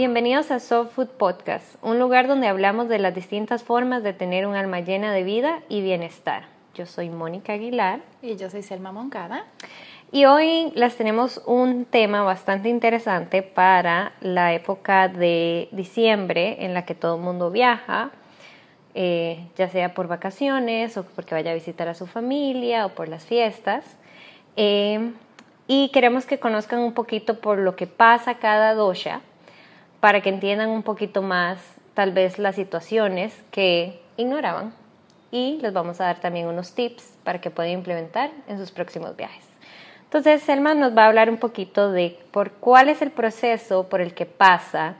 Bienvenidos a Soft Food Podcast, un lugar donde hablamos de las distintas formas de tener un alma llena de vida y bienestar. Yo soy Mónica Aguilar. Y yo soy Selma Moncada. Y hoy les tenemos un tema bastante interesante para la época de diciembre en la que todo el mundo viaja, eh, ya sea por vacaciones o porque vaya a visitar a su familia o por las fiestas. Eh, y queremos que conozcan un poquito por lo que pasa cada dosha para que entiendan un poquito más tal vez las situaciones que ignoraban y les vamos a dar también unos tips para que puedan implementar en sus próximos viajes. Entonces, Selma nos va a hablar un poquito de por cuál es el proceso por el que pasa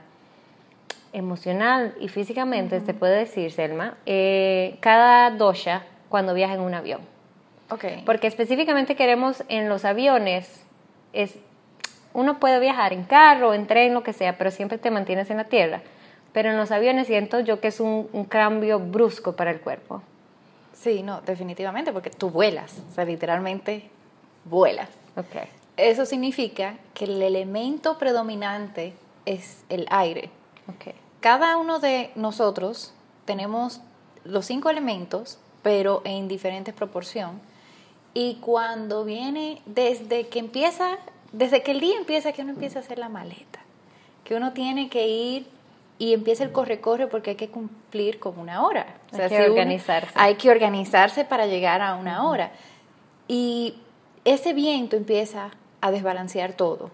emocional y físicamente, se puede decir, Selma, eh, cada dosha cuando viaja en un avión. Okay. Porque específicamente queremos en los aviones, es uno puede viajar en carro, en tren, lo que sea, pero siempre te mantienes en la tierra. Pero en los aviones siento yo que es un, cambio brusco para el cuerpo. Sí, no, definitivamente, porque tú vuelas, o sea, literalmente vuelas. Okay. Eso significa que el elemento predominante es el aire. Okay. Cada uno de nosotros tenemos los cinco elementos, pero en diferentes proporción. Y cuando viene, desde que empieza desde que el día empieza, que uno empieza a hacer la maleta, que uno tiene que ir y empieza el corre-corre porque hay que cumplir con una hora. hay que organizarse. hay que organizarse para llegar a una hora. Y ese viento empieza a desbalancear todo.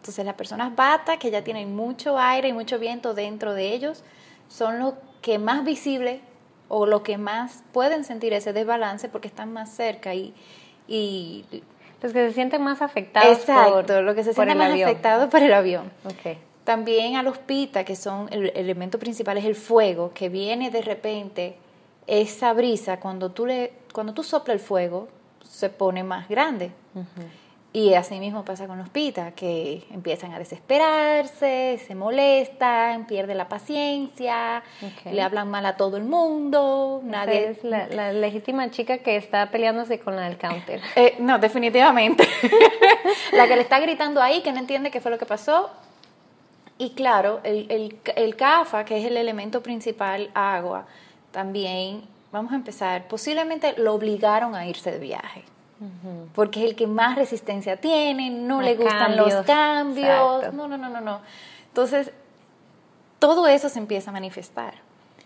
Entonces las personas bata, que ya tienen mucho aire y mucho viento dentro de ellos, son los que más visible o los que más pueden sentir ese desbalance porque están más cerca y, y los que se sienten más afectados Exacto, por, lo que se sienten más afectados por el avión. Okay. También a los pita, que son el elemento principal es el fuego, que viene de repente esa brisa cuando tú le cuando tú sopla el fuego se pone más grande. Y así mismo pasa con los pitas, que empiezan a desesperarse, se molestan, pierden la paciencia, le hablan mal a todo el mundo, nadie... Es la, legítima chica que está peleándose con la del counter. Eh, no, definitivamente. la que le está gritando ahí, que no entiende qué fue lo que pasó. Y claro, el, el, el CAFA, que es el elemento principal, agua, también, vamos a empezar, posiblemente lo obligaron a irse de viaje porque es el que más resistencia tiene, no le gustan los cambios, no, no, no, no, no. Entonces, todo eso se empieza a manifestar.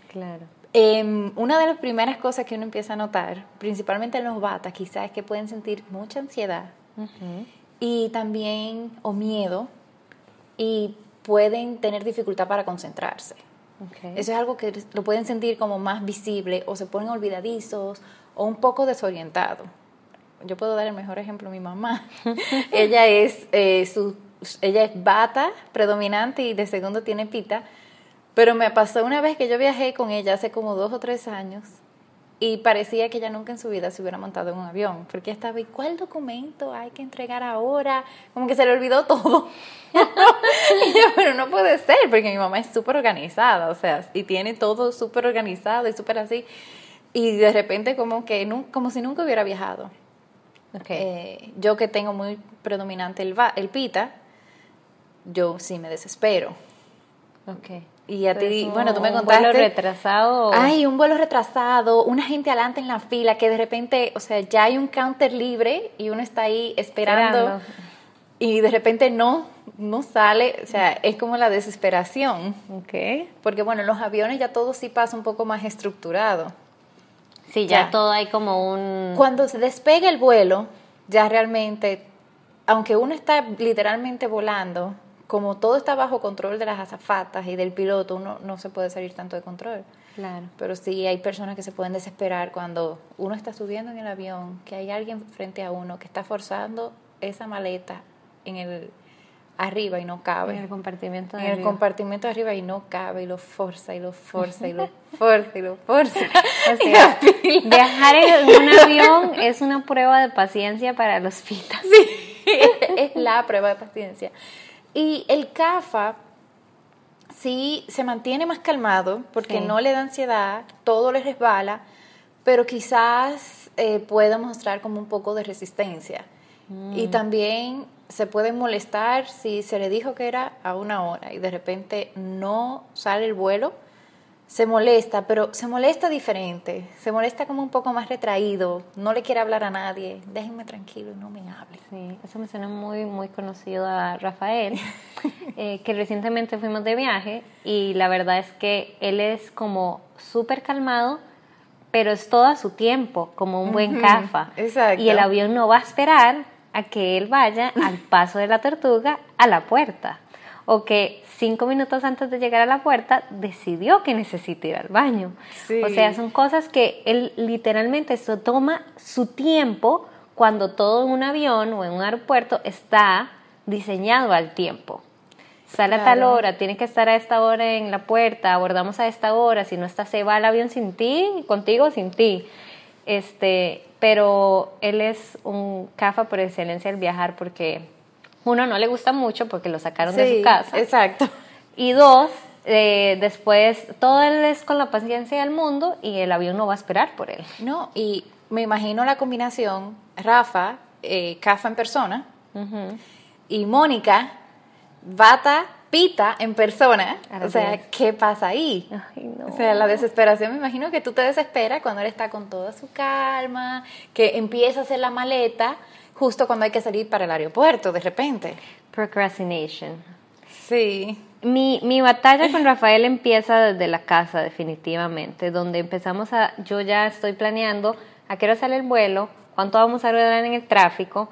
Claro. Em, una de las primeras cosas que uno empieza a notar, principalmente en los batas, quizás es que pueden sentir mucha ansiedad y también o miedo y pueden tener dificultad para concentrarse. Eso es algo que lo pueden sentir como más visible o se ponen olvidadizos o un poco desorientados yo puedo dar el mejor ejemplo, mi mamá. ella es eh, su, ella es bata predominante y de segundo tiene pita, pero me pasó una vez que yo viajé con ella hace como dos o tres años y parecía que ella nunca en su vida se hubiera montado en un avión, porque estaba, ¿y cuál documento hay que entregar ahora? Como que se le olvidó todo. y yo, pero no puede ser, porque mi mamá es súper organizada, o sea, y tiene todo súper organizado y súper así. Y de repente como que, como si nunca hubiera viajado. Eh, yo que tengo muy predominante el, el pita, yo sí me desespero. Okay. Y a ti, bueno, tú me contaste. ¿Un vuelo retrasado? Ay, un vuelo retrasado, una gente adelante en la fila que de repente, o sea, ya hay un counter libre y uno está ahí esperando, y de repente no, no sale, o sea, es como la desesperación. Okay. Porque bueno, en los aviones ya todo sí pasa un poco más estructurado. Sí, ya, todo hay como un... Cuando se despega el vuelo, ya realmente, aunque uno está literalmente volando, como todo está bajo control de las azafatas y del piloto, uno no se puede salir tanto de control. Claro. Pero sí hay personas que se pueden desesperar cuando uno está subiendo en el avión, que hay alguien frente a uno que está forzando esa maleta en el arriba y no cabe. En el compartimento de En el compartimento de arriba y no cabe y lo forza y lo forza y lo forza y lo forza. viajar en un avión es una prueba de paciencia para los fitas. Sí, es la prueba de paciencia. Y el CAFA sí se mantiene más calmado porque no le da ansiedad, todo le resbala, pero quizás eh, pueda mostrar como un poco de resistencia. Y mm. también se pueden molestar si se le dijo que era a una hora y de repente no sale el vuelo, se molesta, pero se molesta diferente, se molesta como un poco más retraído, no le quiere hablar a nadie, déjenme tranquilo, no me hable. Sí, eso me suena muy, muy conocido a Rafael, eh, que recientemente fuimos de viaje y la verdad es que él es como súper calmado, pero es todo a su tiempo, como un buen cafa. Exacto. Y el avión no va a esperar a que él vaya al paso de la tortuga a la puerta. O que cinco minutos antes de llegar a la puerta decidió que necesita ir al baño. Sí. O sea, son cosas que él literalmente toma su tiempo cuando todo en un avión o en un aeropuerto está diseñado al tiempo. Sale a tal hora, tiene que estar a esta hora en la puerta, abordamos a esta hora, si no está se va al avión sin ti, contigo sin ti. Este, pero él es un cafa por excelencia al viajar porque uno no le gusta mucho porque lo sacaron de su casa. Exacto. Y dos, eh, después todo él es con la paciencia del mundo y el avión no va a esperar por él. No, y me imagino la combinación, Rafa, eh, Cafa en persona, y Mónica, Bata, Pita en persona. O sea. ¿qué pasa ahí? Ay, no. O sea, la desesperación, me imagino que tú te desesperas cuando él está con toda su calma, que empieza a hacer la maleta justo cuando hay que salir para el aeropuerto, de repente. Procrastination. Sí. Mi, mi batalla con Rafael empieza desde la casa, definitivamente, donde empezamos a, yo ya estoy planeando a qué hora sale el vuelo, cuánto vamos a durar en el tráfico,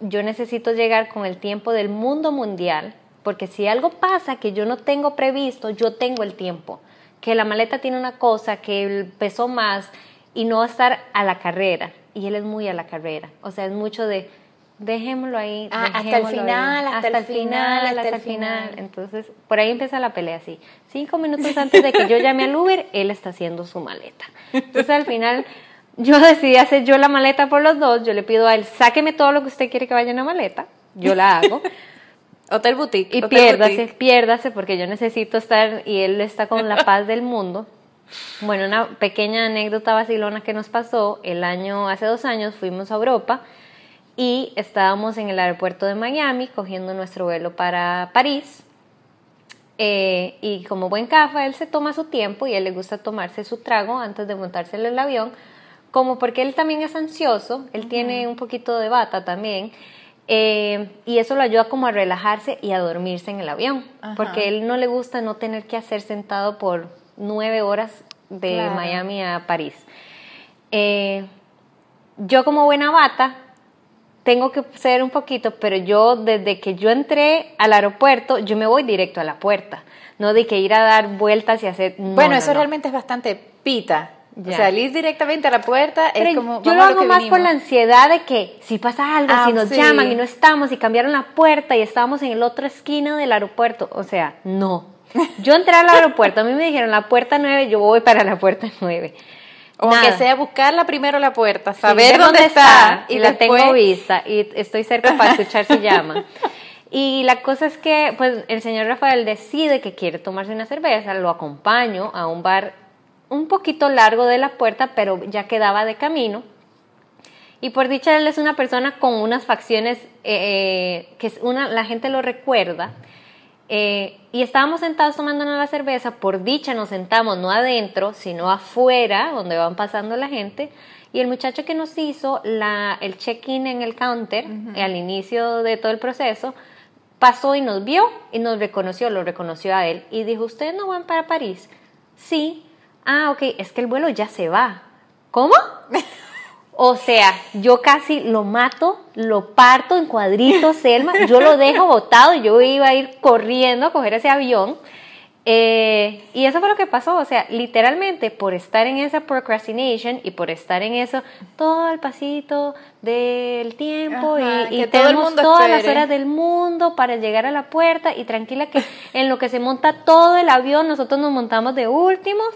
yo necesito llegar con el tiempo del mundo mundial, porque si algo pasa que yo no tengo previsto, yo tengo el tiempo, que la maleta tiene una cosa, que el pesó más y no estar a la carrera, y él es muy a la carrera, o sea, es mucho de... Dejémoslo ahí. Ah, hasta el ahí, final, hasta el final, hasta el final. final. Entonces, por ahí empieza la pelea así. Cinco minutos antes de que yo llame al Uber, él está haciendo su maleta. Entonces, al final, yo decidí hacer yo la maleta por los dos. Yo le pido a él, sáqueme todo lo que usted quiere que vaya en la maleta. Yo la hago. Hotel Boutique. Y Hotel piérdase, Boutique. piérdase, porque yo necesito estar y él está con la paz del mundo. Bueno, una pequeña anécdota vacilona que nos pasó. El año, hace dos años, fuimos a Europa y estábamos en el aeropuerto de Miami cogiendo nuestro vuelo para París. Eh, y como buen cafa, él se toma su tiempo y a él le gusta tomarse su trago antes de montarse en el avión, como porque él también es ansioso, él tiene un poquito de bata también, eh, y eso lo ayuda como a relajarse y a dormirse en el avión, porque él no le gusta no tener que hacer sentado por nueve horas de Claro. Miami a París. Eh, yo como buena bata tengo que ser un poquito, pero yo desde que yo entré al aeropuerto, yo me voy directo a la puerta, no de que ir a dar vueltas y hacer... no, bueno, no, eso no. realmente es bastante pita. Ya. O sea, ir directamente a la puerta es como. yo lo hago que más por la ansiedad de que si pasa algo, Ah, si nos sí. llaman y no estamos y cambiaron la puerta y estábamos en el otro esquina del aeropuerto, o sea, no. Yo entré al aeropuerto, a mí me dijeron la puerta 9, yo voy para la puerta 9. O Nada. que sea buscarla primero la puerta, saber dónde, está, y, la tengo vista y estoy cerca para escuchar si llama. Y la cosa es que pues el señor Rafael decide que quiere tomarse una cerveza, lo acompaño a un bar un poquito largo de la puerta, pero ya quedaba de camino. Y por dicha él es una persona con unas facciones eh, que es una, la gente lo recuerda. Eh, y estábamos sentados tomándonos la cerveza, por dicha nos sentamos no adentro, sino afuera, donde van pasando la gente. Y el muchacho que nos hizo la, el check-in en el counter, al inicio de todo el proceso, pasó y nos vio y nos reconoció, lo reconoció a él. Y dijo, ¿ustedes no van para París? Sí. Ah, ok, es que el vuelo ya se va. ¿Cómo? O sea, yo casi lo mato, lo parto en cuadritos, Selma, yo lo dejo botado, yo iba a ir corriendo a coger ese avión. Eh, y eso fue lo que pasó, o sea, literalmente por estar en esa procrastination y por estar en eso, todo el pasito del tiempo Ajá, y, tenemos mundo todas las horas del mundo para llegar a la puerta y tranquila que en lo que se monta todo el avión, nosotros nos montamos de últimos,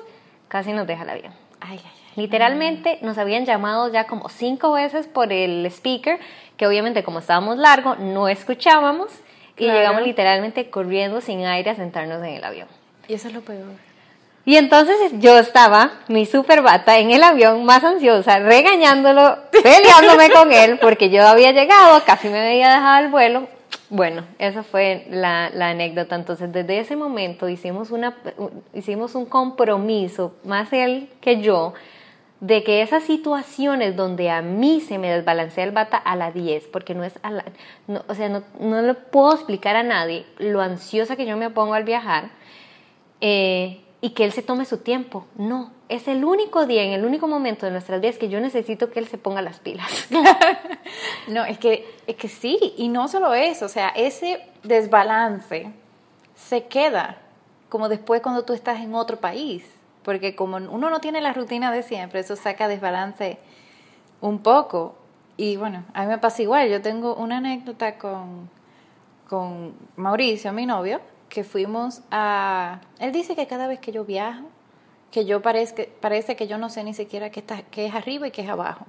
casi nos deja el avión. Ay, ay. Literalmente nos habían llamado ya como cinco veces por el speaker, que obviamente como estábamos largo no escuchábamos y Claro. llegamos literalmente corriendo sin aire a sentarnos en el avión. Y eso es lo peor. Y entonces yo estaba, mi super bata, en el avión más ansiosa, regañándolo, peleándome con él, porque yo había llegado, casi me había dejado el vuelo, Bueno, esa fue la, la, anécdota. Entonces, desde ese momento hicimos, una, hicimos un compromiso, más él que yo, de que esas situaciones donde a mí se me desbalancea el bata a la 10, porque no es a la, no, o sea, no, no le puedo explicar a nadie lo ansiosa que yo me pongo al viajar eh, y que él se tome su tiempo. No, es el único día, en el único momento de nuestras vidas que yo necesito que él se ponga las pilas. no, es que, es que sí, y no solo eso, o sea, ese desbalance se queda como después cuando tú estás en otro país porque como uno no tiene la rutina de siempre, eso saca desbalance un poco. Y bueno, a mí me pasa igual, yo tengo una anécdota con, con Mauricio, mi novio, que fuimos a... Él dice que cada vez que yo viajo, que yo parece, parece que yo no sé ni siquiera qué, está, qué es arriba y qué es abajo.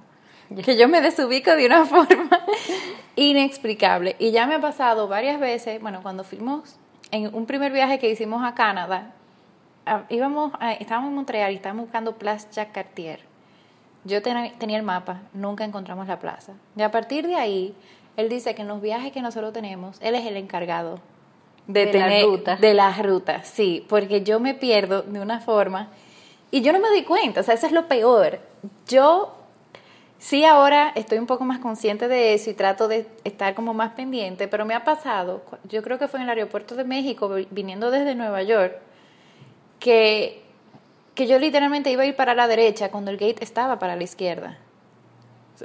Que yo me desubico de una forma inexplicable. Y ya me ha pasado varias veces, bueno, cuando fuimos en un primer viaje que hicimos a Canadá, íbamos estábamos en Montreal y estábamos buscando Place Jacques Cartier. Yo tenía el mapa, nunca encontramos la plaza. Y a partir de ahí, él dice que en los viajes que nosotros tenemos, él es el encargado de, tener la ruta. de las rutas, sí, porque yo me pierdo de una forma y yo no me doy cuenta, o sea, eso es lo peor. Yo sí ahora estoy un poco más consciente de eso y trato de estar como más pendiente, pero me ha pasado, yo creo que fue en el aeropuerto de México, viniendo desde Nueva York, que, que yo literalmente iba a ir para la derecha cuando el gate estaba para la izquierda.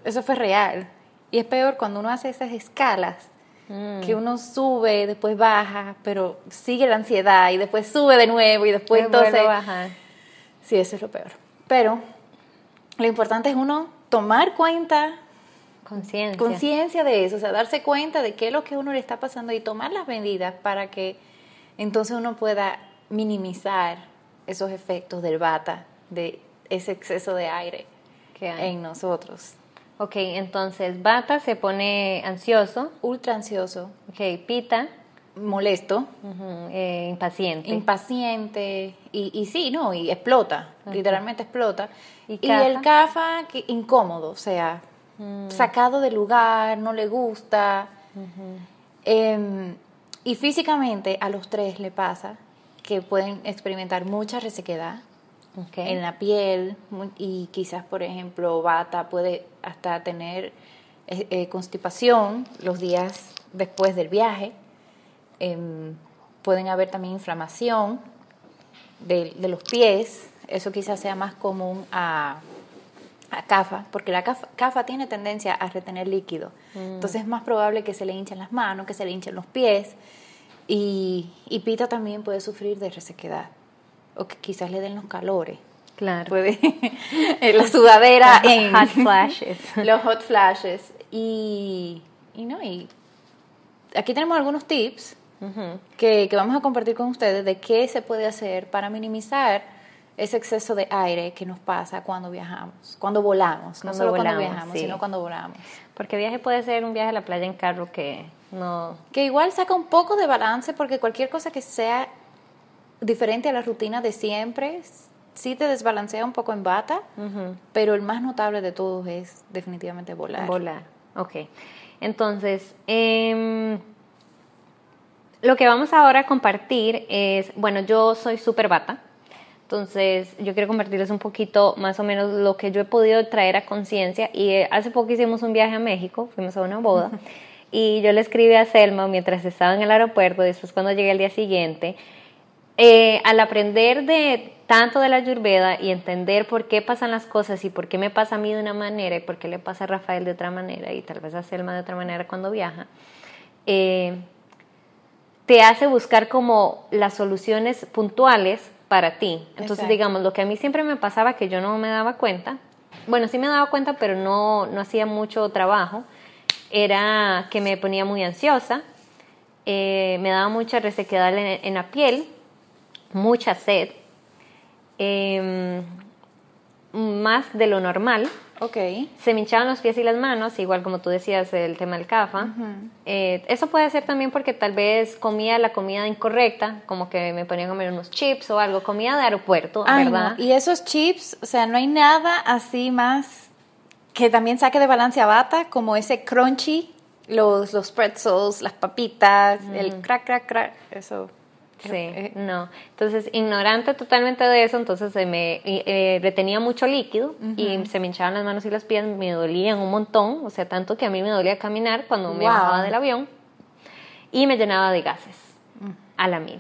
Eso fue real. Y es peor cuando uno hace esas escalas, mm. que uno sube, después baja, pero sigue la ansiedad y después sube de nuevo y después entonces... Baja. Sí, eso es lo peor. Pero lo importante es uno tomar cuenta conciencia conciencia de eso, o sea, darse cuenta de qué es lo que uno le está pasando y tomar las medidas para que entonces uno pueda minimizar esos efectos del bata, de ese exceso de aire que hay. en nosotros. Ok, entonces bata se pone ansioso. Ultra ansioso. Ok, pita. Molesto. Eh, impaciente. Impaciente. Y, y sí, no, y explota. Literalmente explota. Y, el CAFA, que, incómodo, o sea, mm. sacado de lugar, no le gusta. Em, y físicamente a los tres le pasa que pueden experimentar mucha resequedad en la piel y quizás, por ejemplo, bata puede hasta tener eh, eh, constipación los días después del viaje. Em, pueden haber también inflamación de, los pies. Eso quizás sea más común a, a CAFA, porque la CAFA, tiene tendencia a retener líquido. Mm. Entonces es más probable que se le hinchen las manos, que se le hinchen los pies. Y, y Pita también puede sufrir de resequedad o que quizás le den los calores. Claro. Puede la sudadera en hot flashes. los hot flashes y, y no y aquí tenemos algunos tips que, que, vamos a compartir con ustedes de qué se puede hacer para minimizar ese exceso de aire que nos pasa cuando viajamos, cuando volamos, no solo cuando viajamos, sino cuando volamos. Porque viaje puede ser un viaje a la playa en carro que no. Que igual saca un poco de balance porque cualquier cosa que sea diferente a la rutina de siempre, sí te desbalancea un poco en bata, pero el más notable de todos es definitivamente volar. Volar, ok. Entonces, em, lo que vamos ahora a compartir es, bueno, yo soy súper bata, entonces yo quiero compartirles un poquito más o menos lo que yo he podido traer a conciencia y eh, hace poco hicimos un viaje a México, fuimos a una boda. Y yo le escribí a Selma mientras estaba en el aeropuerto, después cuando llegué el día siguiente, eh, al aprender de tanto de la Ayurveda y entender por qué pasan las cosas y por qué me pasa a mí de una manera y por qué le pasa a Rafael de otra manera y tal vez a Selma de otra manera cuando viaja, eh, te hace buscar como las soluciones puntuales para ti. Entonces, digamos, lo que a mí siempre me pasaba que yo no me daba cuenta, bueno, sí me daba cuenta, pero no, no hacía mucho trabajo, era que me ponía muy ansiosa, eh, me daba mucha resequedad en, la piel, mucha sed, em, más de lo normal. Okay. Se me hinchaban los pies y las manos, igual como tú decías, el tema del CAFA. Eh, eso puede ser también porque tal vez comía la comida incorrecta, como que me ponía a comer unos chips o algo, comida de aeropuerto, ¿verdad? Y esos chips, o sea, no hay nada así más que también saque de balance a bata, como ese crunchy los, los pretzels, las papitas, el crack, crack, crack, eso. Sí, Eh, no. Entonces, ignorante totalmente de eso, entonces se me eh, retenía mucho líquido y se me hinchaban las manos y las pies, me dolían un montón, o sea, tanto que a mí me dolía caminar cuando me bajaba del avión y me llenaba de gases a la mil.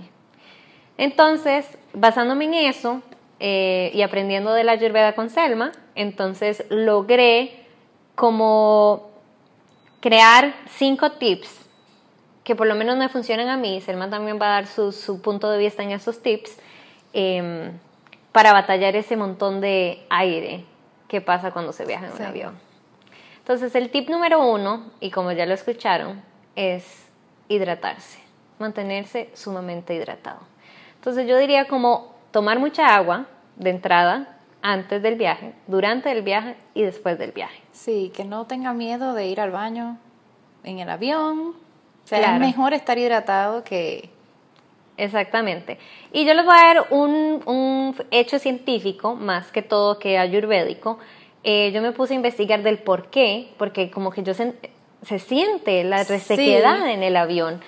Entonces, basándome en eso eh, y aprendiendo de la Ayurveda con Selma, entonces logré como crear cinco tips que por lo menos me funcionan a mí. Selma también va a dar su, su punto de vista en esos tips em, para batallar ese montón de aire que pasa cuando se viaja en Sí. un avión. Entonces, el tip número uno, y como ya lo escucharon, es hidratarse, mantenerse sumamente hidratado. Entonces, yo diría como tomar mucha agua de entrada, antes del viaje, durante el viaje y después del viaje. Sí, que no tenga miedo de ir al baño en el avión. O sea, Claro. es mejor estar hidratado que... Exactamente. Y yo les voy a dar un, un hecho científico, más que todo que ayurvédico. Eh, yo me puse a investigar del por qué, porque como que yo sen- se siente la Sí. resequedad en el avión.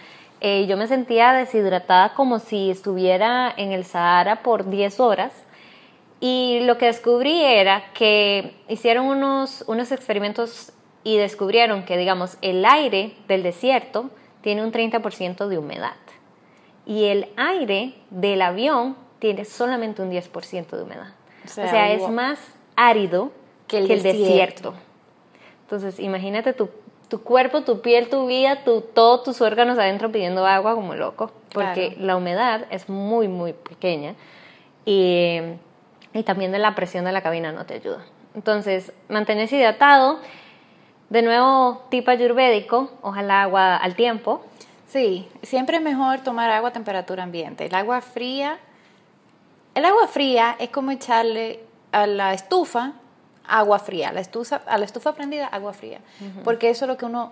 Eh, yo me sentía deshidratada como si estuviera en el Sahara por 10 horas. Y lo que descubrí era que hicieron unos, unos experimentos y descubrieron que, digamos, el aire del desierto tiene un 30% de humedad y el aire del avión tiene solamente un 10% de humedad. O O sea, es más árido Que el que el desierto. desierto. Entonces, imagínate tu, tu cuerpo, tu piel, tu vida, tu, todos tus órganos adentro pidiendo agua como loco, porque Claro. la humedad es muy, muy pequeña y, y también de la presión de la cabina no te ayuda. Entonces, mantenerse hidratado, de nuevo, tipo ayurvédico, ojalá agua al tiempo, Sí, siempre es mejor tomar agua a temperatura ambiente. El agua fría, el agua fría es como echarle a la estufa agua fría, la estufa, a la estufa prendida agua fría, porque eso es lo que uno,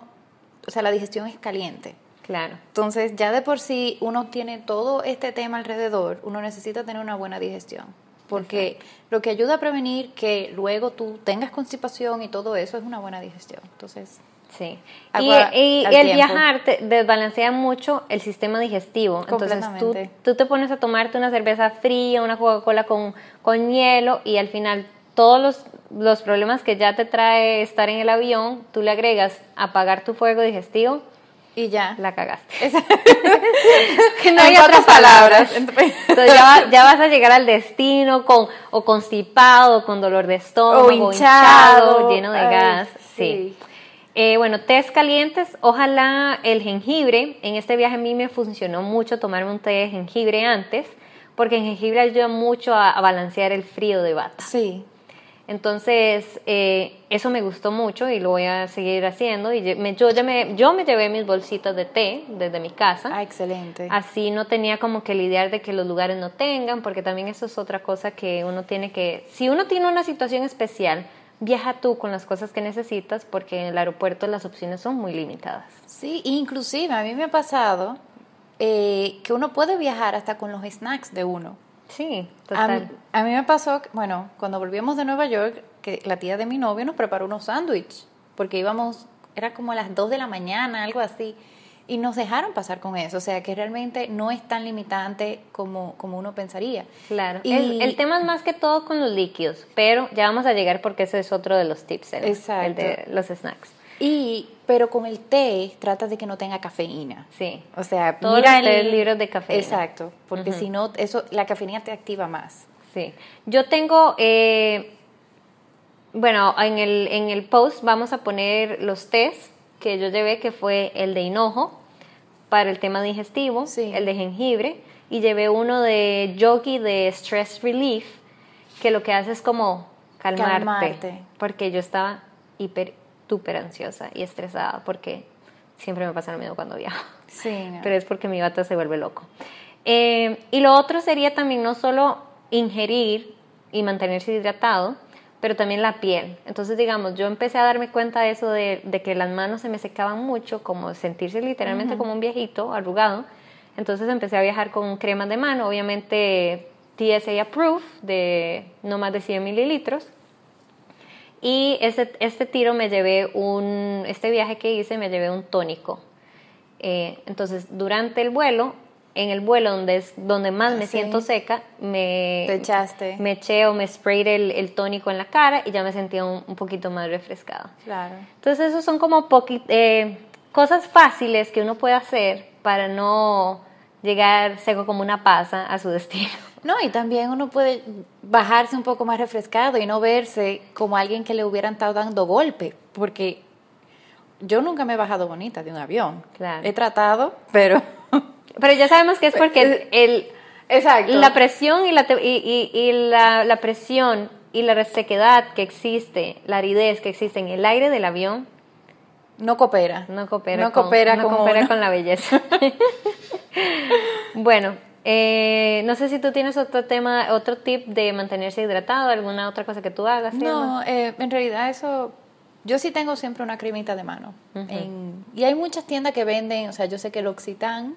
o sea, la digestión es caliente. claro. Entonces, ya de por sí uno tiene todo este tema alrededor, uno necesita tener una buena digestión. Porque lo que ayuda a prevenir que luego tú tengas constipación y todo eso es una buena digestión. Entonces, Sí. Agua y el tiempo. viajar te desbalancea mucho el sistema digestivo. Entonces tú, tú te pones a tomarte una cerveza fría, una Coca-Cola con, con hielo y al final todos los, los problemas que ya te trae estar en el avión, tú le agregas apagar tu fuego digestivo, y ya. la cagaste. Que no En hay otras palabras. palabras. Entonces ya, va- ya vas a llegar al destino con o constipado, con dolor de estómago, O hinchado. lleno de Ay, gas. sí. sí. Eh, bueno, tés calientes, ojalá el jengibre. En este viaje a mí me funcionó mucho tomarme un té de jengibre antes, porque el jengibre ayuda mucho a, a balancear el frío de bata. Sí. Entonces, eh, eso me gustó mucho y lo voy a seguir haciendo. Y me- yo, ya me, yo me llevé mis bolsitas de té desde mi casa. Ah, excelente. Así no tenía como que lidiar de que los lugares no tengan, porque también eso es otra cosa que uno tiene que... Si uno tiene una situación especial, viaja tú con las cosas que necesitas, porque en el aeropuerto las opciones son muy limitadas. Sí, inclusive a mí me ha pasado eh, que uno puede viajar hasta con los snacks de uno. Sí, A, total. a mí me pasó, que, bueno, cuando volvíamos de Nueva York, que la tía de mi novio nos preparó unos sándwiches, porque íbamos, era como a las 2 de la mañana, algo así, y nos dejaron pasar con eso, o sea que realmente no es tan limitante como, como uno pensaría. Claro. Y- El, el tema es más que todo con los líquidos, pero ya vamos a llegar porque ese es otro de los tips, el, Exacto. el de los snacks. Y, pero con el té, trata de que no tenga cafeína. Sí. O sea, Todos mira los el- libres de cafeína. Exacto, porque si no, eso, la cafeína te activa más. Sí. Yo tengo, eh, bueno, en el, en el post vamos a poner los tés que yo llevé, que fue el de hinojo para el tema digestivo, Sí. el de jengibre, y llevé uno de yogi de stress relief, que lo que hace es como calmarte, Calmarte. porque yo estaba hiper, súper ansiosa y estresada, porque siempre me pasa lo mismo cuando viajo Sí, no. pero es porque mi bata se vuelve loco. Eh, y lo otro sería también no solo ingerir y mantenerse hidratado, pero también la piel. Entonces, digamos, yo empecé a darme cuenta de eso, de, de que las manos se me secaban mucho, como sentirse literalmente como un viejito arrugado. Entonces empecé a viajar con cremas de mano, obviamente TSA Approved, de no más de 100 mililitros. Y este, este tiro me llevé un, este viaje que hice me llevé un tónico. Eh, entonces, durante el vuelo, en el vuelo donde es donde más me Sí. siento seca, me, Te echaste. me eché o me sprayed el, el tónico en la cara y ya me sentía un, un poquito más refrescada. Claro. Entonces, esos son como eh, cosas fáciles que uno puede hacer para no llegar seco como una pasa a su destino. No, y también uno puede bajarse un poco más refrescado y no verse como alguien que le hubieran estado dando golpe, porque yo nunca me he bajado bonita de un avión. Claro. He tratado, pero... Pero ya sabemos que es porque el, Exacto. la presión y la, y, y- y la, la presión y la resequedad que existe, la aridez que existe en el aire del avión, no coopera. no coopera, No con, coopera no con coopera uno. con la belleza. bueno, eh, no sé si tú tienes otro tema, otro tip de mantenerse hidratado, alguna otra cosa que tú hagas. No, eh, en realidad eso, yo sí tengo siempre una cremita de mano. En- y hay muchas tiendas que venden, o sea, yo sé que el Occitán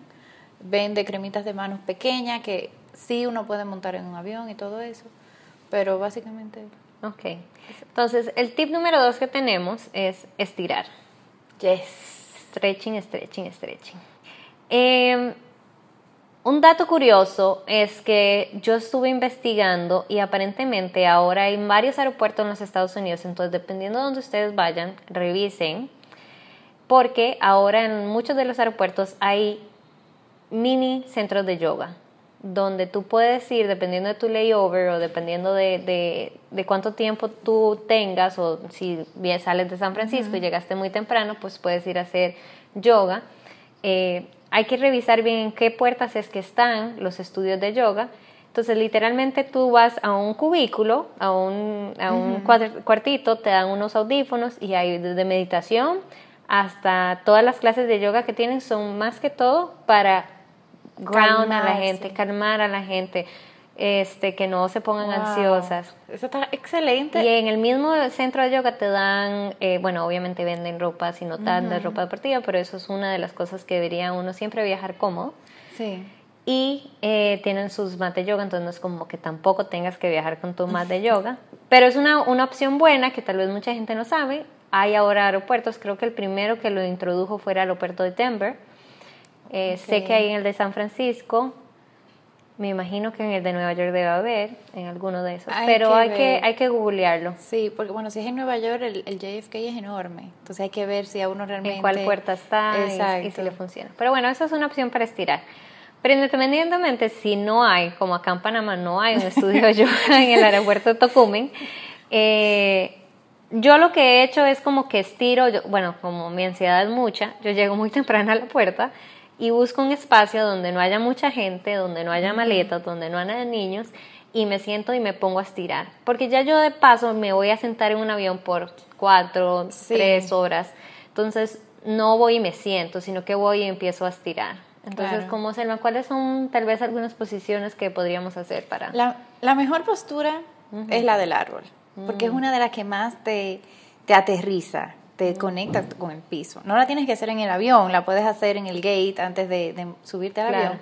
vende cremitas de manos pequeñas que sí uno puede montar en un avión y todo eso, pero básicamente, Ok. Entonces, el tip número dos que tenemos es estirar. yes. Stretching, stretching, stretching. Eh, un dato curioso es que yo estuve investigando y aparentemente ahora hay varios aeropuertos en los Estados Unidos, entonces dependiendo de donde ustedes vayan, revisen, porque ahora en muchos de los aeropuertos hay mini centros de yoga, donde tú puedes ir dependiendo de tu layover o dependiendo de, de- de cuánto tiempo tú tengas o si bien sales de San Francisco y llegaste muy temprano, pues puedes ir a hacer yoga. Eh, hay que revisar bien en qué puertas es que están los estudios de yoga. Entonces, literalmente tú vas a un cubículo, a un, a un cuartito, te dan unos audífonos y hay desde meditación hasta todas las clases de yoga que tienen son más que todo para ground a la gente, calmar a la gente, este, que no se pongan Wow. ansiosas. Eso está excelente. Y en el mismo centro de yoga te dan, eh, bueno, obviamente venden ropa, si no tan de ropa deportiva, pero eso es una de las cosas que debería uno siempre viajar cómodo. Sí. Y eh, tienen sus mat de yoga, entonces no es como que tampoco tengas que viajar con tu mat de yoga. Pero es una, una opción buena que tal vez mucha gente no sabe. Hay ahora aeropuertos, creo que el primero que lo introdujo fue el aeropuerto de Denver. Eh, Sé que hay en el de San Francisco. Me imagino que en el de Nueva York debe haber, en alguno de esos. Hay pero que hay, que, hay que googlearlo. Sí, porque bueno, si es en Nueva York, el, el JFK es enorme. Entonces hay que ver si a uno realmente... en cuál puerta está y- si le funciona. Pero bueno, esa es una opción para estirar. Pero independientemente si no hay, como acá en Panamá no hay un estudio en el aeropuerto de Tocumen, eh, yo lo que he hecho es como que estiro, yo- bueno, como mi ansiedad es mucha, yo llego muy temprano a la puerta y busco un espacio donde no haya mucha gente, donde no haya maletas, donde no haya niños y me siento y me pongo a estirar. Porque ya yo de paso me voy a sentar en un avión por cuatro, Sí. tres horas. Entonces no voy y me siento, sino que voy y empiezo a estirar. Entonces, Claro. como Selma, ¿cuáles son tal vez algunas posiciones que podríamos hacer para... La, la mejor postura es la del árbol, porque es una de las que más te, te aterriza, te conecta con el piso. No la tienes que hacer en el avión, la puedes hacer en el gate antes de, de subirte al Claro. avión.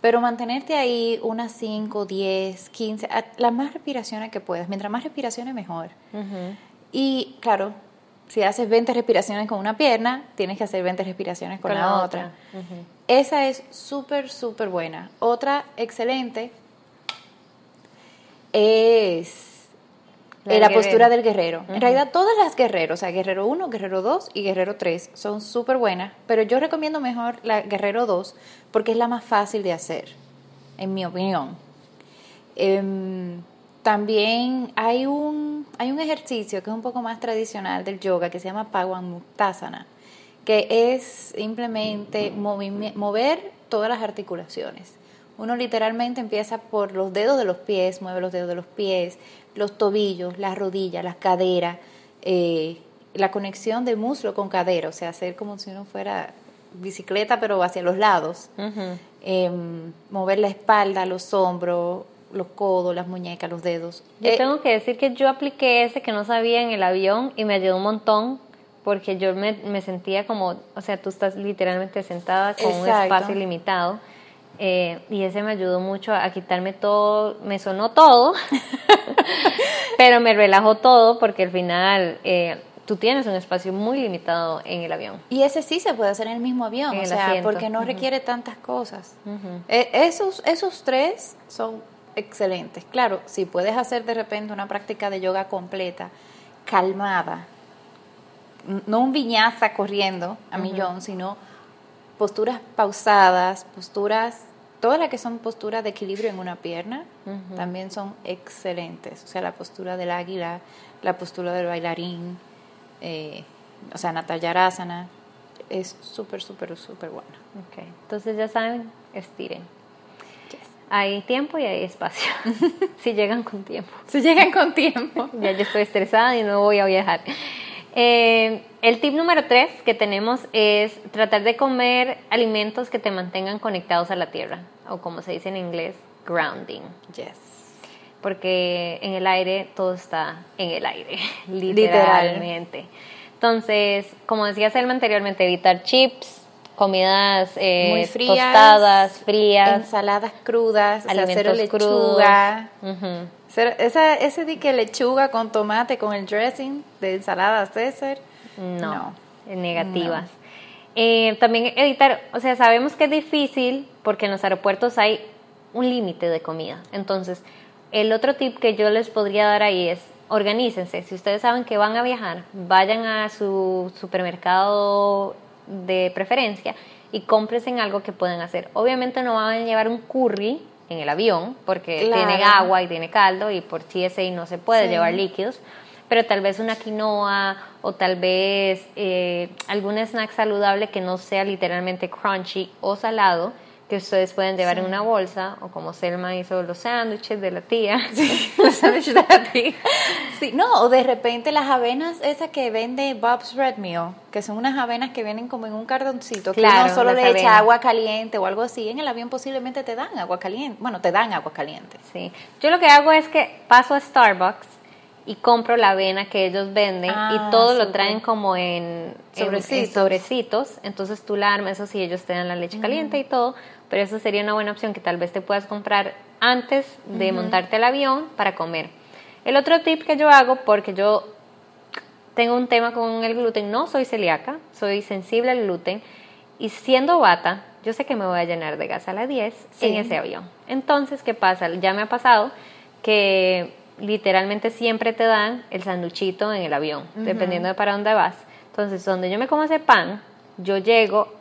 Pero mantenerte ahí unas 5, 10, 15, a- las más respiraciones que puedas. Mientras más respiraciones, mejor. Y claro, si haces 20 respiraciones con una pierna, tienes que hacer 20 respiraciones con, la, otra. Esa es súper, súper buena. Otra excelente es La postura del guerrero. En realidad todas las guerreros, o sea, guerrero 1, guerrero 2 y guerrero 3 son súper buenas, pero yo recomiendo mejor la guerrero 2 porque es la más fácil de hacer, en mi opinión. Em, también hay un, hay un ejercicio que es un poco más tradicional del yoga que se llama Pawan Muktasana, que es simplemente mover todas las articulaciones. Uno literalmente empieza por los dedos de los pies, mueve los dedos de los pies, los tobillos, las rodillas, las caderas, eh, la conexión de muslo con cadera, o sea, hacer como si uno fuera bicicleta pero hacia los lados. Em, mover la espalda, los hombros, los codos, las muñecas, los dedos. Yo Eh, tengo que decir que yo apliqué ese que no sabía en el avión y me ayudó un montón porque yo me, me sentía como, o sea, tú estás literalmente sentada con un espacio limitado eh, y ese me ayudó mucho a quitarme todo, me sonó todo, pero me relajo todo porque al final eh, tú tienes un espacio muy limitado en el avión. Y ese sí se puede hacer en el mismo avión, o sea, porque no requiere tantas cosas. E, esos, esos tres son excelentes. Claro, si puedes hacer de repente una práctica de yoga completa, calmada, no un viñaza corriendo a millón, sino posturas pausadas, posturas, todas las que son posturas de equilibrio en una pierna, también son excelentes. O sea, la postura del águila, la postura del bailarín, eh, o sea, Natayarasana, es súper, súper, súper buena. Okay. Entonces ya saben, estiren. Hay tiempo y hay espacio. si llegan con tiempo. Si llegan con tiempo. ya yo estoy estresada y no voy a viajar. Eh, el tip número tres que tenemos es tratar de comer alimentos que te mantengan conectados a la tierra, o como se dice en inglés, grounding. Yes. Porque en el aire todo está en el aire, literalmente. Entonces, como decía Selma anteriormente, evitar chips, comidas eh, Muy frías, tostadas, frías, ensaladas crudas, alimentos lechuga. Esa, ese de que lechuga con tomate, con el dressing de ensalada César, no, negativas. Eh, también evitar, o sea, sabemos que es difícil porque en los aeropuertos hay un límite de comida. Entonces, el otro tip que yo les podría dar ahí es organícense. Si ustedes saben que van a viajar, vayan a su supermercado de preferencia y cómprense algo que puedan hacer. Obviamente no van a llevar un curry en el avión porque tiene agua y tiene caldo y por TSA no se puede llevar líquidos, pero tal vez una quinoa o tal vez eh, algún snack saludable que no sea literalmente crunchy o salado que ustedes pueden llevar en una bolsa, o como Selma hizo los sándwiches de la tía. Sí, los sándwiches de la tía. Sí, no, o de repente las avenas esas que vende Bob's Red Meal, que son unas avenas que vienen como en un cardoncito, que claro, uno solo le echa agua caliente o algo así, en el avión posiblemente te dan agua caliente, bueno, te dan agua caliente. Sí, yo lo que hago es que paso a Starbucks y compro la avena que ellos venden y ah, todo lo traen como en sobrecitos. Entonces tú la armas, eso sí, ellos te dan la leche caliente y todo, pero eso sería una buena opción que tal vez te puedas comprar antes de montarte el avión para comer. El otro tip que yo hago, porque yo tengo un tema con el gluten, no soy celíaca, soy sensible al gluten y siendo bata, yo sé que me voy a llenar de gas a las 10 en ese avión. Entonces, ¿qué pasa? Ya me ha pasado que literalmente siempre te dan el sanduchito en el avión, dependiendo de para dónde vas. Entonces, donde yo me como ese pan, yo llego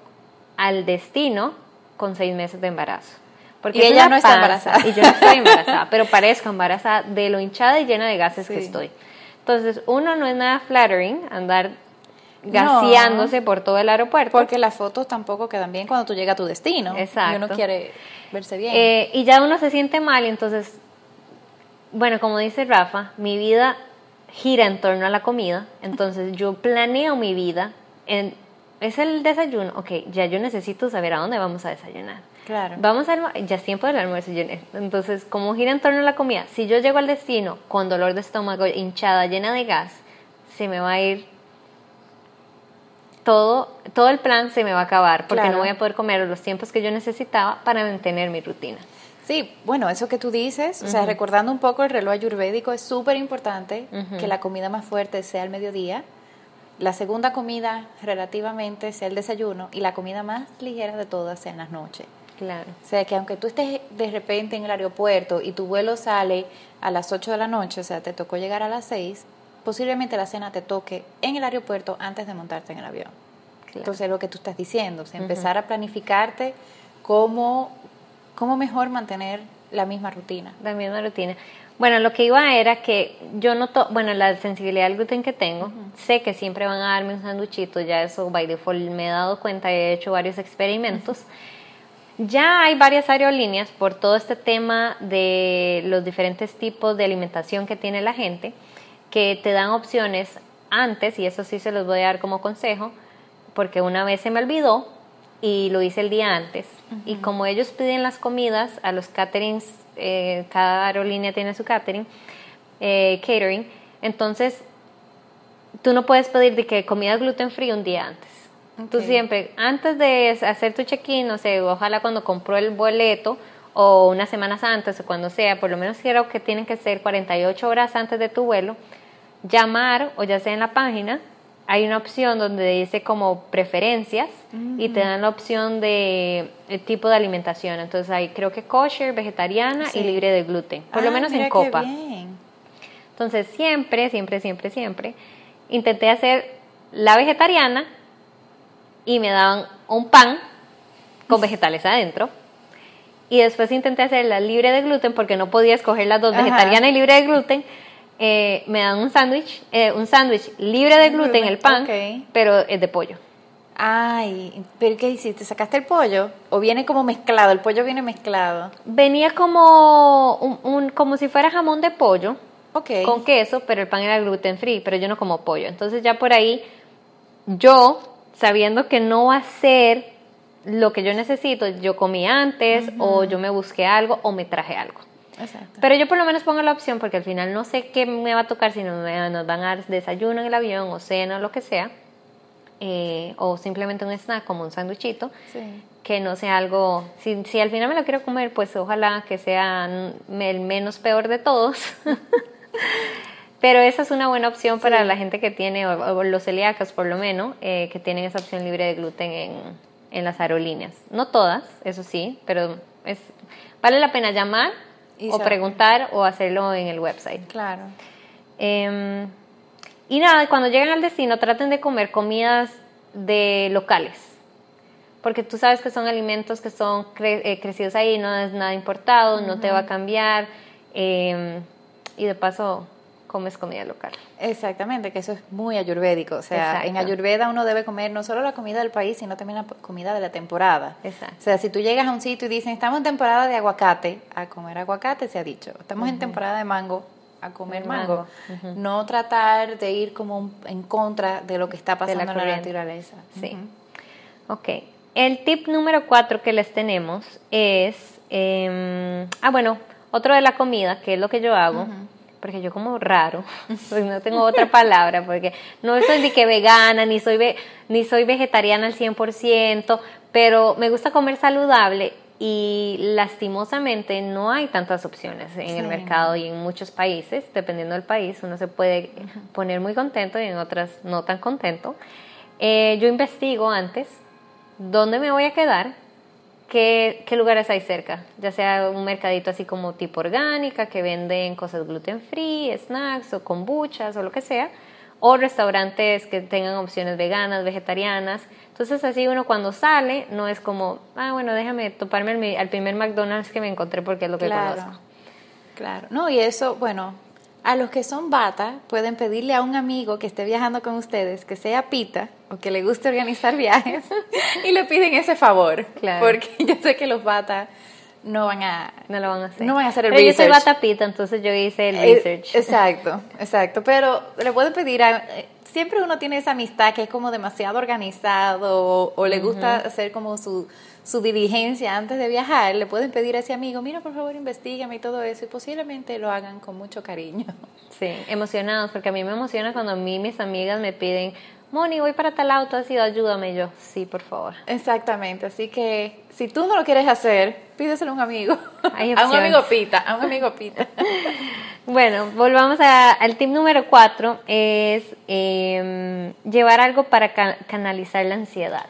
al destino con seis meses de embarazo. Porque y ella no está embarazada. Y yo no estoy embarazada, pero parezco embarazada de lo hinchada y llena de gases que estoy. Entonces, uno no es nada flattering andar gaseándose por todo el aeropuerto. Porque las fotos tampoco quedan bien cuando tú llegas a tu destino. Exacto. Y uno quiere verse bien. Eh, y ya uno se siente mal y entonces bueno, como dice Rafa, mi vida gira en torno a la comida, entonces yo planeo mi vida en es el desayuno, ok, ya yo necesito saber a dónde vamos a desayunar. Claro. Vamos a ya es tiempo del almuerzo. Entonces, como gira en torno a la comida, si yo llego al destino con dolor de estómago, hinchada, llena de gas, se me va a ir todo, todo el plan se me va a acabar porque no voy a poder comer los tiempos que yo necesitaba para mantener mi rutina. Sí, bueno, eso que tú dices, o sea, recordando un poco el reloj ayurvédico, es súper importante que la comida más fuerte sea el mediodía, la segunda comida relativamente sea el desayuno y la comida más ligera de todas sea en las noches. Claro. O sea, que aunque tú estés de repente en el aeropuerto y tu vuelo sale a las 8 de la noche, o sea, te tocó llegar a las 6, posiblemente la cena te toque en el aeropuerto antes de montarte en el avión. Entonces, lo que tú estás diciendo, o sea, empezar a planificarte cómo ¿Cómo mejor mantener la misma rutina? La misma rutina. Bueno, lo que iba era que yo noto, bueno, la sensibilidad al gluten que tengo, sé que siempre van a darme un sanduchito, ya eso by default me he dado cuenta, he hecho varios experimentos. Ya hay varias aerolíneas por todo este tema de los diferentes tipos de alimentación que tiene la gente, que te dan opciones antes, y eso sí se los voy a dar como consejo, porque una vez se me olvidó y lo hice el día antes y como ellos piden las comidas a los caterings, eh, cada aerolínea tiene su catering, eh, catering, entonces tú no puedes pedir de que comida gluten free un día antes. Tú siempre, antes de hacer tu check-in, no sé, ojalá cuando compró el boleto o unas semanas antes o cuando sea, por lo menos creo que tienen que ser 48 horas antes de tu vuelo, llamar o ya sea en la página, hay una opción donde dice como preferencias y te dan la opción de el tipo de alimentación. Entonces hay creo que kosher, vegetariana y libre de gluten, por lo Ah, menos en copa. bien. Entonces siempre, siempre, siempre, siempre intenté hacer la vegetariana y me daban un pan con vegetales adentro. Y después intenté hacer la libre de gluten porque no podía escoger las dos, Ajá. vegetariana y libre de gluten. Eh, me dan un sándwich, eh, un sándwich libre de gluten, el pan, pero es de pollo. Ay, ¿pero qué hiciste? ¿Sacaste el pollo? ¿O viene como mezclado? El pollo viene mezclado. Venía como, un, un- como si fuera jamón de pollo, Ok. con queso, pero el pan era gluten free, pero yo no como pollo. Entonces ya por ahí, yo, sabiendo que no va a ser lo que yo necesito, yo comí antes, o yo me busqué algo, o me traje algo. Exacto. Pero yo por lo menos pongo la opción, porque al final no sé qué me va a tocar, si nos, me- nos van a dar desayuno en el avión, o cena, o lo que sea, eh, o simplemente un snack como un sándwichito Sí. que no sea algo, si, si al final me lo quiero comer, pues ojalá que sea el menos peor de todos. Pero esa es una buena opción para la gente que tiene, o, o los celíacos por lo menos, eh, que tienen esa opción libre de gluten en, en las aerolíneas. No todas, eso sí, pero es vale la pena llamar Y o preguntar o hacerlo en el website. Claro. Em, y nada, cuando lleguen al destino traten de comer comidas de locales, porque tú sabes que son alimentos que son cre- eh, crecidos ahí, no es nada importado, no te va a cambiar, em, y de paso comes comida local. Exactamente, que eso es muy ayurvédico. O sea, en. Ayurveda uno debe comer no solo la comida del país, sino también la comida de la temporada. Exacto. O sea, si tú llegas a un sitio y dicen, estamos en temporada de aguacate, a comer aguacate se ha dicho. Estamos en temporada de mango, a comer mango. No tratar de ir como en contra de lo que está pasando en la naturaleza. Sí. Ujú. Ok. El tip número cuatro que les tenemos es, em, ah, bueno, otro de la comida, que es lo que yo hago, porque yo como raro, pues no tengo otra palabra, porque no soy de que vegana, ni soy, ve- ni soy vegetariana al 100%, pero me gusta comer saludable y lastimosamente no hay tantas opciones en el mercado y en muchos países, dependiendo del país, uno se puede poner muy contento y en otras no tan contento. Eh, yo investigo antes dónde me voy a quedar, qué, qué lugares hay cerca, ya sea un mercadito así como tipo orgánica, que venden cosas gluten free, snacks o kombuchas o lo que sea, o restaurantes que tengan opciones veganas, vegetarianas. Entonces así uno cuando sale no es como, ah, bueno, déjame toparme al, al primer McDonald's que me encontré porque es lo que Claro, conozco. claro. No, y eso, bueno, a los que son bata pueden pedirle a un amigo que esté viajando con ustedes que sea pita o que le guste organizar viajes y le piden ese favor. Claro. Porque yo sé que los bata no van a... No lo van a hacer. No van a hacer el Pero yo soy research. batapita, entonces yo hice el Eh, research. Exacto, exacto. Pero le pueden pedir a... eh, Siempre uno tiene esa amistad que es como demasiado organizado o, o le gusta hacer como su, su diligencia antes de viajar. Le pueden pedir a ese amigo, mira, por favor, investigame y todo eso. Y posiblemente lo hagan con mucho cariño. Sí, emocionados, porque a mí me emociona cuando a mí mis amigas me piden, Moni, voy para tal auto, así, ayúdame Y yo. Sí, por favor. Exactamente. Así que si tú no lo quieres hacer, pídeselo a un amigo. A un amigo pita, a un amigo pita. Bueno, volvamos a- al tip número cuatro, es em, llevar algo para ca- canalizar la ansiedad.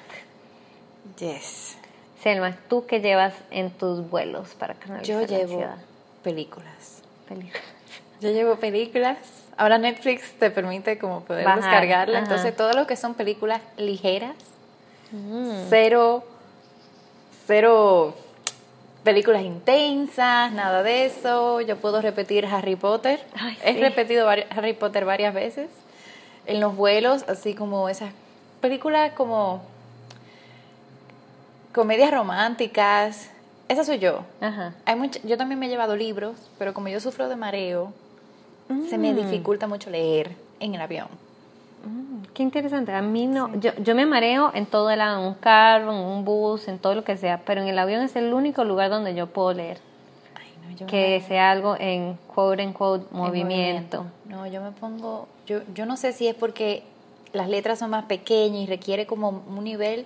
yes. Selma, ¿tú qué llevas en tus vuelos para canalizar Yo la llevo ansiedad? películas. Películas. Yo llevo películas. Ahora Netflix te permite como poder Bajar, descargarla. ajá. Entonces, todo lo que son películas ligeras, Mm. cero, cero películas intensas, nada de eso. Yo puedo repetir Harry Potter. Ay, He sí. repetido Harry Potter varias veces en los vuelos, así como esas películas como comedias románticas. Esa soy yo. Ajá. Hay mucha- yo también me he llevado libros, pero como yo sufro de mareo, se me dificulta mucho leer en el avión. Mm, Qué interesante. A mí no, yo, yo me mareo en todo el lado, en un carro, en un bus, en todo lo que sea, pero en el avión es el único lugar donde yo puedo leer. Ay, no, yo me Que sea algo en quote en quote en movimiento. No, yo me pongo, yo, yo no sé si es porque las letras son más pequeñas y requiere como un nivel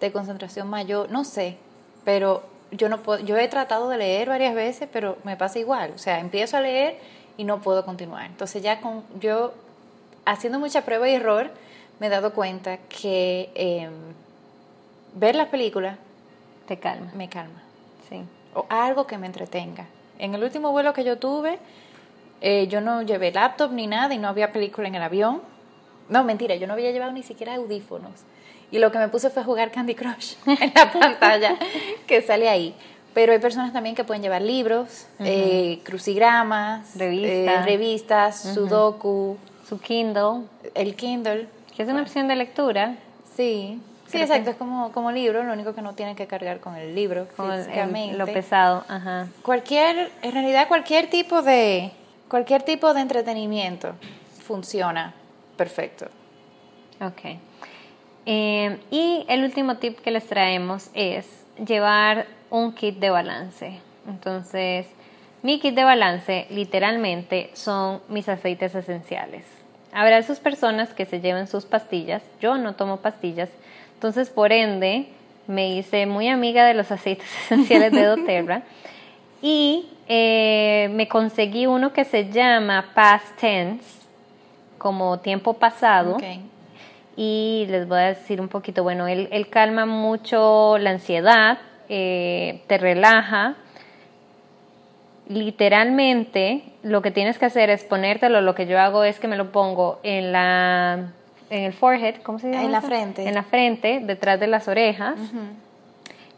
de concentración mayor, no sé, pero yo no puedo, yo he tratado de leer varias veces, pero me pasa igual. O sea, empiezo a leer y no puedo continuar. Entonces ya con yo haciendo mucha prueba y error me he dado cuenta que em, ver las películas te calma. Me calma. Sí. O algo que me entretenga. En el último vuelo que yo tuve, eh, yo no llevé laptop ni nada y no había película en el avión. No, mentira, yo no había llevado ni siquiera audífonos. Y lo que me puse fue jugar Candy Crush en la pantalla que sale ahí. Pero hay personas también que pueden llevar libros, eh, crucigramas, revistas, eh, revistas sudoku. Su Kindle. El Kindle. Que es una opción de lectura. Sí. Sí, exacto, es como, como libro, lo único que no tiene que cargar con el libro con lo pesado, ajá. Cualquier, en realidad cualquier tipo de, cualquier tipo de entretenimiento funciona perfecto. Ok. Eh, y el último tip que les traemos es llevar un kit de balance. Entonces, mi kit de balance literalmente son mis aceites esenciales. Habrá sus personas que se lleven sus pastillas. Yo no tomo pastillas. Entonces, por ende, me hice muy amiga de los aceites esenciales de doTERRA y eh, me conseguí uno que se llama Past Tense, como tiempo pasado. Y les voy a decir un poquito, bueno, él, calma mucho la ansiedad, eh, te relaja. Literalmente, lo que tienes que hacer es ponértelo. Lo que yo hago es que me lo pongo en la en el forehead, ¿cómo se llama? En la frente. En la frente, detrás de las orejas,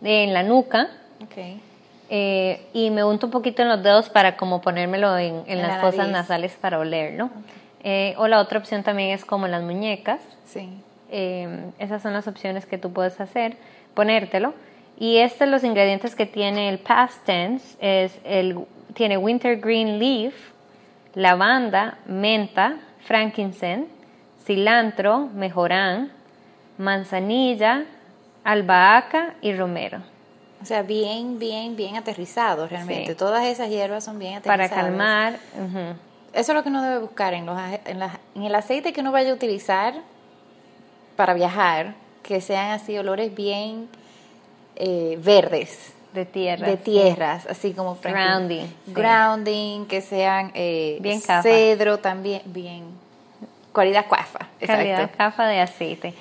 en la nuca. Okay. Eh, y me unto un poquito en los dedos para como ponérmelo en, las fosas nasales para oler, ¿no? Eh, o la otra opción también es como en las muñecas. Sí. Eh, esas son las opciones que tú puedes hacer, ponértelo. Y estos los ingredientes que tiene el past tense es el tiene winter green leaf, lavanda, menta, frankincense, cilantro, mejorán, manzanilla, albahaca y romero. O sea, bien, bien, bien aterrizado realmente. Todas esas hierbas son bien aterrizadas. Para calmar. Eso es lo que uno debe buscar en, los, en, en el aceite que uno vaya a utilizar para viajar, que sean así olores bien eh, verdes. De tierras. De tierras, así como grounding. Grounding, que sean eh, bien cedro también, bien. Cualidad cafa. Calidad cafa de aceite.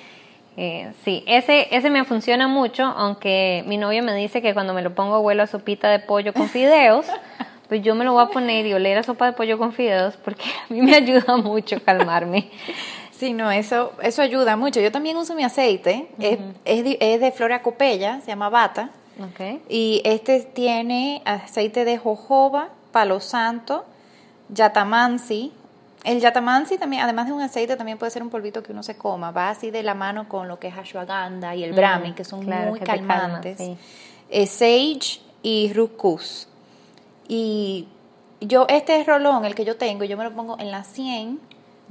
Eh, sí, ese, ese me funciona mucho, aunque mi novio me dice que cuando me lo pongo huelo a sopita de pollo con fideos, pues yo me lo voy a poner y oler a sopa de pollo con fideos porque a mí me ayuda mucho calmarme. Sí, no, eso, eso ayuda mucho. Yo también uso mi aceite, es, es, de, es de Flora se llama Bata. Okay. Y este tiene aceite de jojoba, palo santo, yatamansi, el yatamansi también, además de un aceite, también puede ser un polvito que uno se coma. Va así de la mano con lo que es ashwagandha y el brahmi, que son muy calmantes. Eh, sage y rucus. Y yo, este rolón, el que yo tengo, yo me lo pongo en la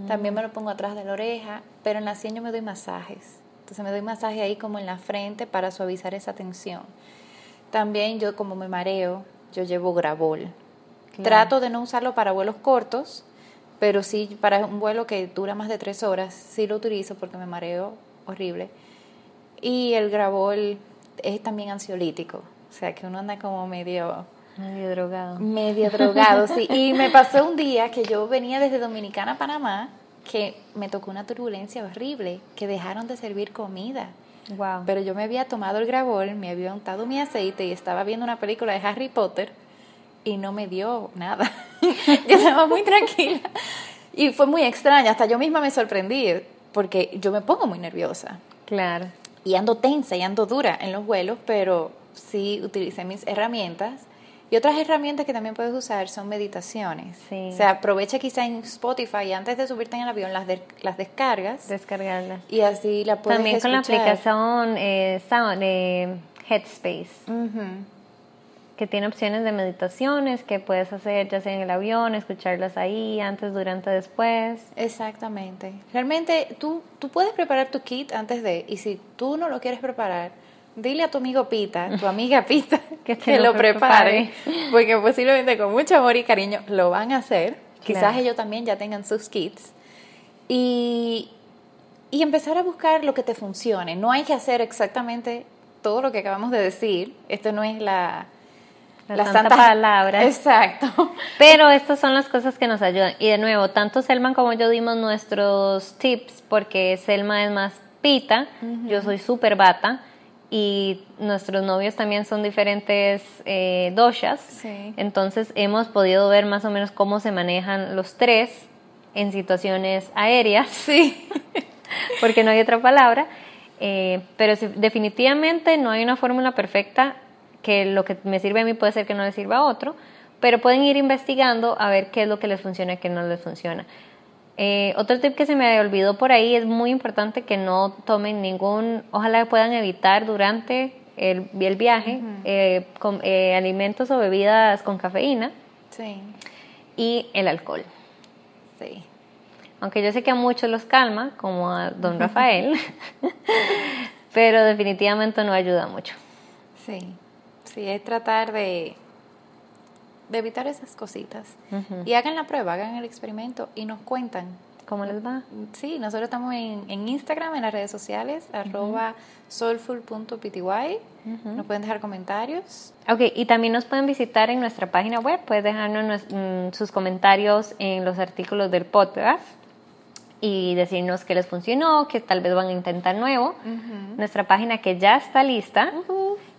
también me lo pongo atrás de la oreja, pero en la sien yo me doy masajes. Entonces me doy masaje ahí como en la frente para suavizar esa tensión. También yo como me mareo, yo llevo grabol. Trato de no usarlo para vuelos cortos, pero sí para un vuelo que dura más de tres horas, sí lo utilizo porque me mareo horrible. Y el grabol es también ansiolítico, o sea que uno anda como medio... Medio drogado. Medio drogado, sí. Y me pasó un día que yo venía desde Dominicana a Panamá, que me tocó una turbulencia horrible, que dejaron de servir comida. Wow. Pero yo me había tomado el grabol, me había untado mi aceite y estaba viendo una película de Harry Potter y no me dio nada. yo estaba muy tranquila. Y fue muy extraña, hasta yo misma me sorprendí, porque yo me pongo muy nerviosa. Claro. Y ando tensa y ando dura en los vuelos, pero sí utilicé mis herramientas. Y otras herramientas que también puedes usar son meditaciones. Sí. O sea, aprovecha quizá en Spotify antes de subirte en el avión las, las descargas. Descargarlas. Y así la puedes También con la aplicación eh, Sound, eh, Headspace que tiene opciones de meditaciones que puedes hacer ya sea en el avión, escucharlas ahí, antes, durante, después. Exactamente. Realmente tú, tú puedes preparar tu kit antes de, y si tú no lo quieres preparar, dile a tu amigo Pita, tu amiga Pita, que, lo, prepare, porque posiblemente con mucho amor y cariño lo van a hacer. Quizás ellos también ya tengan sus kits. Y, y empezar a buscar lo que te funcione. No hay que hacer exactamente todo lo que acabamos de decir. Esto no es la, la, santa, palabra. Exacto. Pero estas son las cosas que nos ayudan. Y de nuevo, tanto Selma como yo dimos nuestros tips, porque Selma es más pita, yo soy súper bata, y nuestros novios también son diferentes eh, doshas. Entonces hemos podido ver más o menos cómo se manejan los tres en situaciones aéreas. Sí. porque no hay otra palabra. Eh, pero definitivamente no hay una fórmula perfecta que lo que me sirve a mí puede ser que no le sirva a otro, pero pueden ir investigando a ver qué es lo que les funciona y qué no les funciona. Eh, otro tip que se me olvidó por ahí es muy importante que no tomen ningún, ojalá puedan evitar durante el, el viaje eh, eh, alimentos o bebidas con cafeína sí. y el alcohol. Sí. Aunque yo sé que a muchos los calma, como a don Rafael, pero definitivamente no ayuda mucho. Sí. Sí, es tratar de, de evitar esas cositas. Y hagan la prueba, hagan el experimento y nos cuentan. ¿Cómo les va? Sí, nosotros estamos en, en Instagram, en las redes sociales, arroba soulful.pty. Nos pueden dejar comentarios. Ok, y también nos pueden visitar en nuestra página web. Pueden dejarnos mm, sus comentarios en los artículos del podcast y decirnos que les funcionó, que tal vez van a intentar nuevo. Nuestra página que ya está lista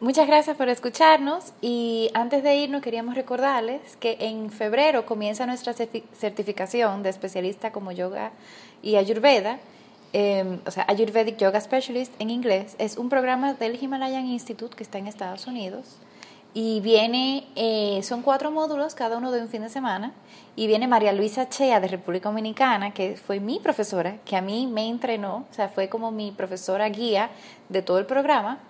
Muchas gracias por escucharnos y antes de irnos queríamos recordarles que en febrero comienza nuestra certificación de especialista como yoga y ayurveda, em, o sea, Ayurvedic Yoga Specialist en inglés. Es un programa del Himalayan Institute que está en Estados Unidos y viene, eh, son cuatro módulos, cada uno de un fin de semana, y viene María Luisa Chea de República Dominicana, que fue mi profesora, que a mí me entrenó, o sea, fue como mi profesora guía de todo el programa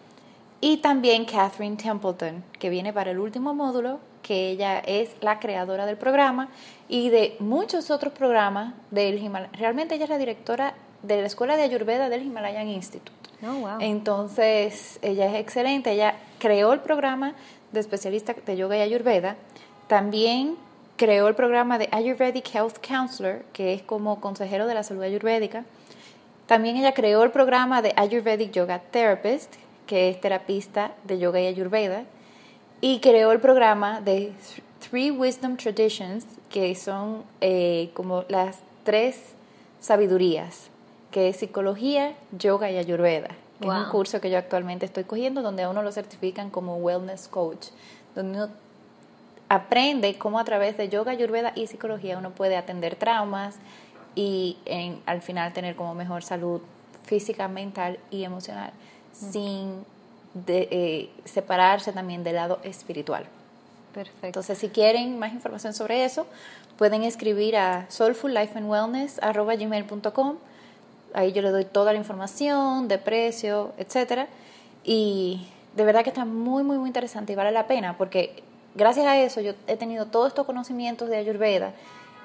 y también Catherine Templeton, que viene para el último módulo, que ella es la creadora del programa y de muchos otros programas del Himalaya. Realmente ella es la directora de la Escuela de Ayurveda del Himalayan Institute. Oh, wow. Entonces, ella es excelente. Ella creó el programa de especialista de yoga y ayurveda. También creó el programa de Ayurvedic Health Counselor, que es como consejero de la salud ayurvédica. También ella creó el programa de Ayurvedic Yoga Therapist, que es terapista de yoga y ayurveda, y creó el programa de Three Wisdom Traditions, que son eh, como las tres sabidurías, que es psicología, yoga y ayurveda. es un curso que yo actualmente estoy cogiendo donde a uno lo certifican como wellness coach, donde uno aprende cómo a través de yoga, ayurveda y psicología uno puede atender traumas y al final tener como mejor salud física, mental y emocional sin de, eh, separarse también del lado espiritual. Perfecto. Entonces, si quieren más información sobre eso, pueden escribir a soulfullifeandwellness.com. Ahí yo le doy toda la información de precio, etcétera. Y de verdad que está muy, muy, muy interesante y vale la pena porque gracias a eso yo he tenido todos estos conocimientos de Ayurveda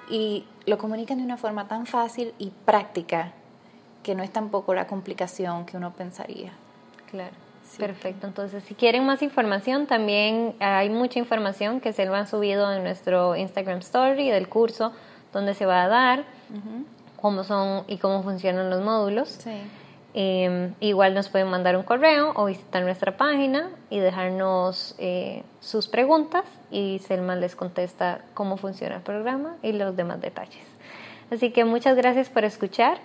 y lo comunican de una forma tan fácil y práctica que no es tampoco la complicación que uno pensaría. Claro. Perfecto. Entonces, si quieren más información, también hay mucha información que se lo han subido en nuestro Instagram Story del curso donde se va a dar, cómo son y cómo funcionan los módulos. Sí. Em, igual nos pueden mandar un correo o visitar nuestra página y dejarnos eh, sus preguntas y Selma les contesta cómo funciona el programa y los demás detalles. Así que muchas gracias por escuchar.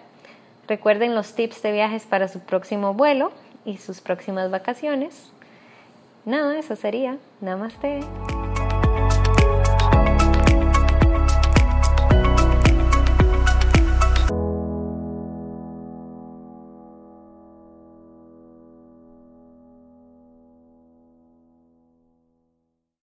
Recuerden los tips de viajes para su próximo vuelo y sus próximas vacaciones. Nada, eso sería. Namaste.